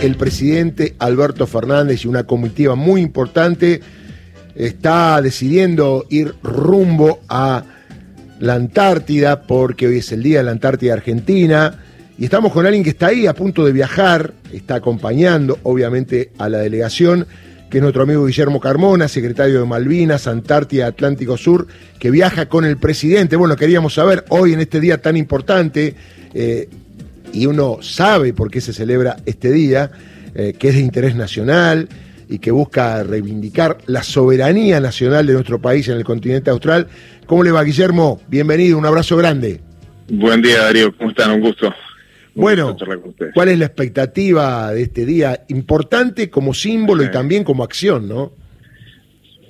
El presidente Alberto Fernández y una comitiva muy importante está decidiendo ir rumbo a la Antártida porque hoy es el día de la Antártida Argentina y estamos con alguien que está ahí a punto de viajar, está acompañando obviamente a la delegación, que es nuestro amigo Guillermo Carmona, secretario de Malvinas, Antártida, Atlántico Sur, que viaja con el presidente. Bueno, queríamos saber hoy en este día tan importante, eh, y uno sabe por qué se celebra este día, eh, que es de interés nacional y que busca reivindicar la soberanía nacional de nuestro país en el continente austral. ¿Cómo le va, Guillermo? Bienvenido, un abrazo grande. Buen día, Darío. ¿Cómo están? Un gusto. bueno, ¿cuál es la expectativa de este día? Importante como símbolo y también como acción, ¿no?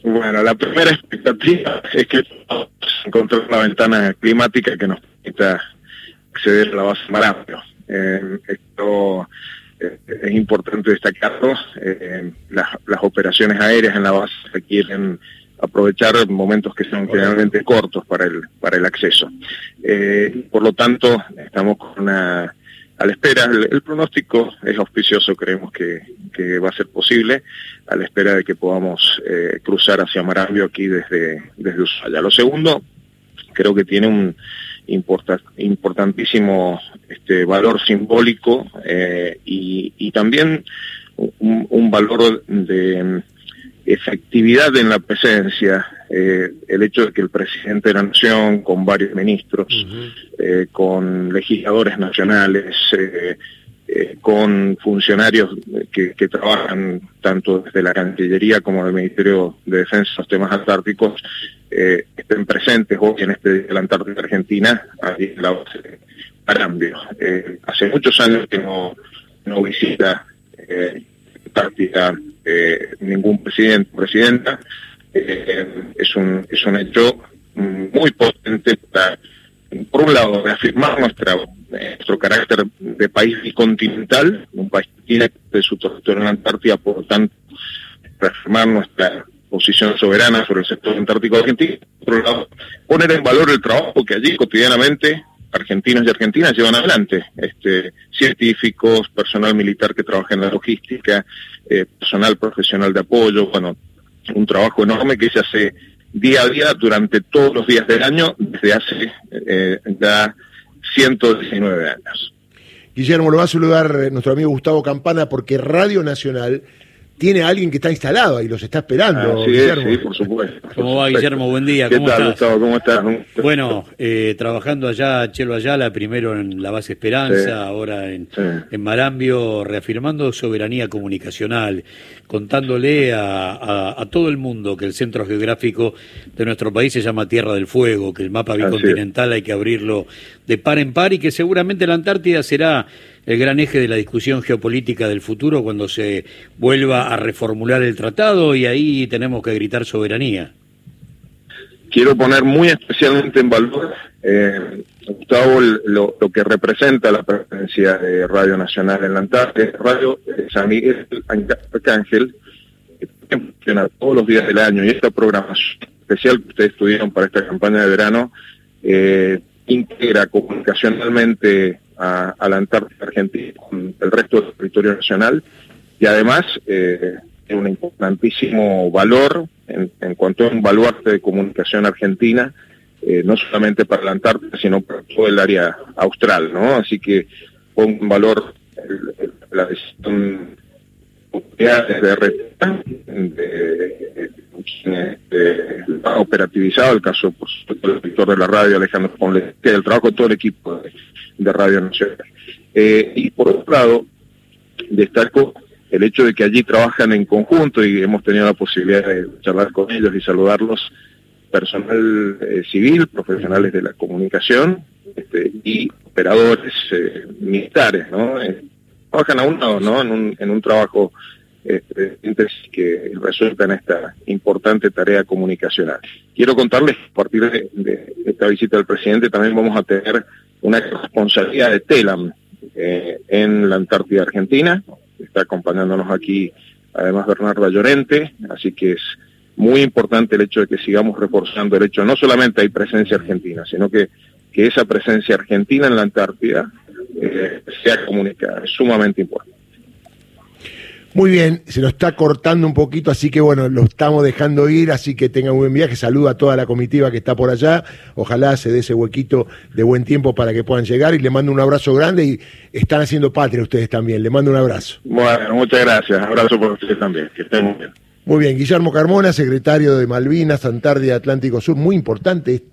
Bueno, la primera expectativa es que encontrar una ventana climática que nos permita acceder a la base Marambio. Eh, esto eh, es importante destacarlo. Eh, las, operaciones aéreas en la base requieren aprovechar momentos que son generalmente cortos para el, para el acceso. por lo tanto, estamos con una, a la espera. El, pronóstico es auspicioso, creemos que, que, va a ser posible, a la espera de que podamos cruzar hacia Marambio aquí desde, desde Ushuaia. Lo segundo, creo que tiene un importantísimo este, valor simbólico eh, y, también un, valor de efectividad en la presencia. Eh, el hecho de que el presidente de la Nación, con varios ministros, eh, con legisladores nacionales, con funcionarios que, que, trabajan tanto desde la Cancillería como del Ministerio de Defensa los temas antárticos, eh, estén presentes hoy en este de la Antártida Argentina, allí en la base. Eh, hace muchos años que no, no visita eh, Antártida eh, ningún presidente o presidenta. es, un, es un hecho muy potente para, por un lado, reafirmar nuestra, nuestro carácter de país bicontinental, un país que tiene su territorio en la Antártida, por lo tanto, reafirmar nuestra posición soberana sobre el sector antártico argentino. Por otro lado, poner en valor el trabajo que allí cotidianamente argentinos y argentinas llevan adelante. Este, científicos, personal militar que trabaja en la logística, eh, personal profesional de apoyo, bueno, un trabajo enorme que se hace día a día durante todos los días del año desde hace eh, ya 119 años. Guillermo, lo va a saludar nuestro amigo Gustavo Campana porque Radio Nacional tiene a alguien que está instalado y los está esperando. Ah, sí, por supuesto. ¿Cómo va, Guillermo? Buen día. ¿Cómo tal, estás? ¿Cómo estás? Bueno, eh, trabajando allá, Chelo Ayala, primero en la base Esperanza, ahora en, en, Marambio, reafirmando soberanía comunicacional, contándole a, a, todo el mundo que el centro geográfico de nuestro país se llama Tierra del Fuego, que el mapa bicontinental hay que abrirlo de par en par y que seguramente la Antártida será el gran eje de la discusión geopolítica del futuro cuando se vuelva a reformular el tratado y ahí tenemos que gritar soberanía. Quiero poner muy especialmente en valor, eh, Gustavo, lo, que representa la presencia de Radio Nacional en la Antártida, Radio San Miguel Arcángel, que funciona todos los días del año y esta programación especial que ustedes tuvieron para esta campaña de verano, eh, integra comunicacionalmente a, la Antártida Argentina con el resto del territorio nacional y además eh, tiene un importantísimo valor en, cuanto a un baluarte de comunicación argentina, eh, no solamente para la Antártida, sino para todo el área austral, ¿no? Así que pongo en valor la decisión de, de, operativizado el caso por supuesto del director de la radio Alejandro Ponle, el trabajo de todo el equipo Radio Nacional. Eh, y por otro lado, destaco el hecho de que allí trabajan en conjunto y hemos tenido la posibilidad de charlar con ellos y saludarlos, personal eh, civil, profesionales de la comunicación este, y operadores eh, militares, ¿no? trabajan a un lado, ¿no? En un, en un trabajo este, que resueltan esta importante tarea comunicacional. Quiero contarles, a partir de, esta visita del presidente, también vamos a tener una responsabilidad de TELAM eh, en la Antártida Argentina. Está acompañándonos aquí, además, Bernardo Llorente, así que es muy importante el hecho de que sigamos reforzando el hecho, no solamente hay presencia argentina, sino que, que esa presencia argentina en la Antártida eh, sea comunicada, es sumamente importante. Muy bien, se nos está cortando un poquito, así que bueno, lo estamos dejando ir, así que tengan un buen viaje. Saludo a toda la comitiva que está por allá. Ojalá se dé ese huequito de buen tiempo para que puedan llegar y le mando un abrazo grande y están haciendo patria ustedes también. Le mando un abrazo. Bueno, muchas gracias. Abrazo por ustedes también. Que estén muy bien. Muy bien, Guillermo Carmona, secretario de Malvinas, Antártida, Atlántico Sur. Muy importante esto.